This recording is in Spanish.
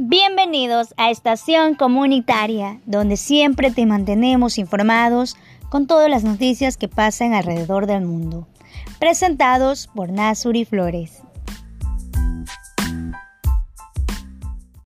Bienvenidos a Estación Comunitaria, donde siempre te mantenemos informados con todas las noticias que pasan alrededor del mundo. Presentados por Nasuri Flores.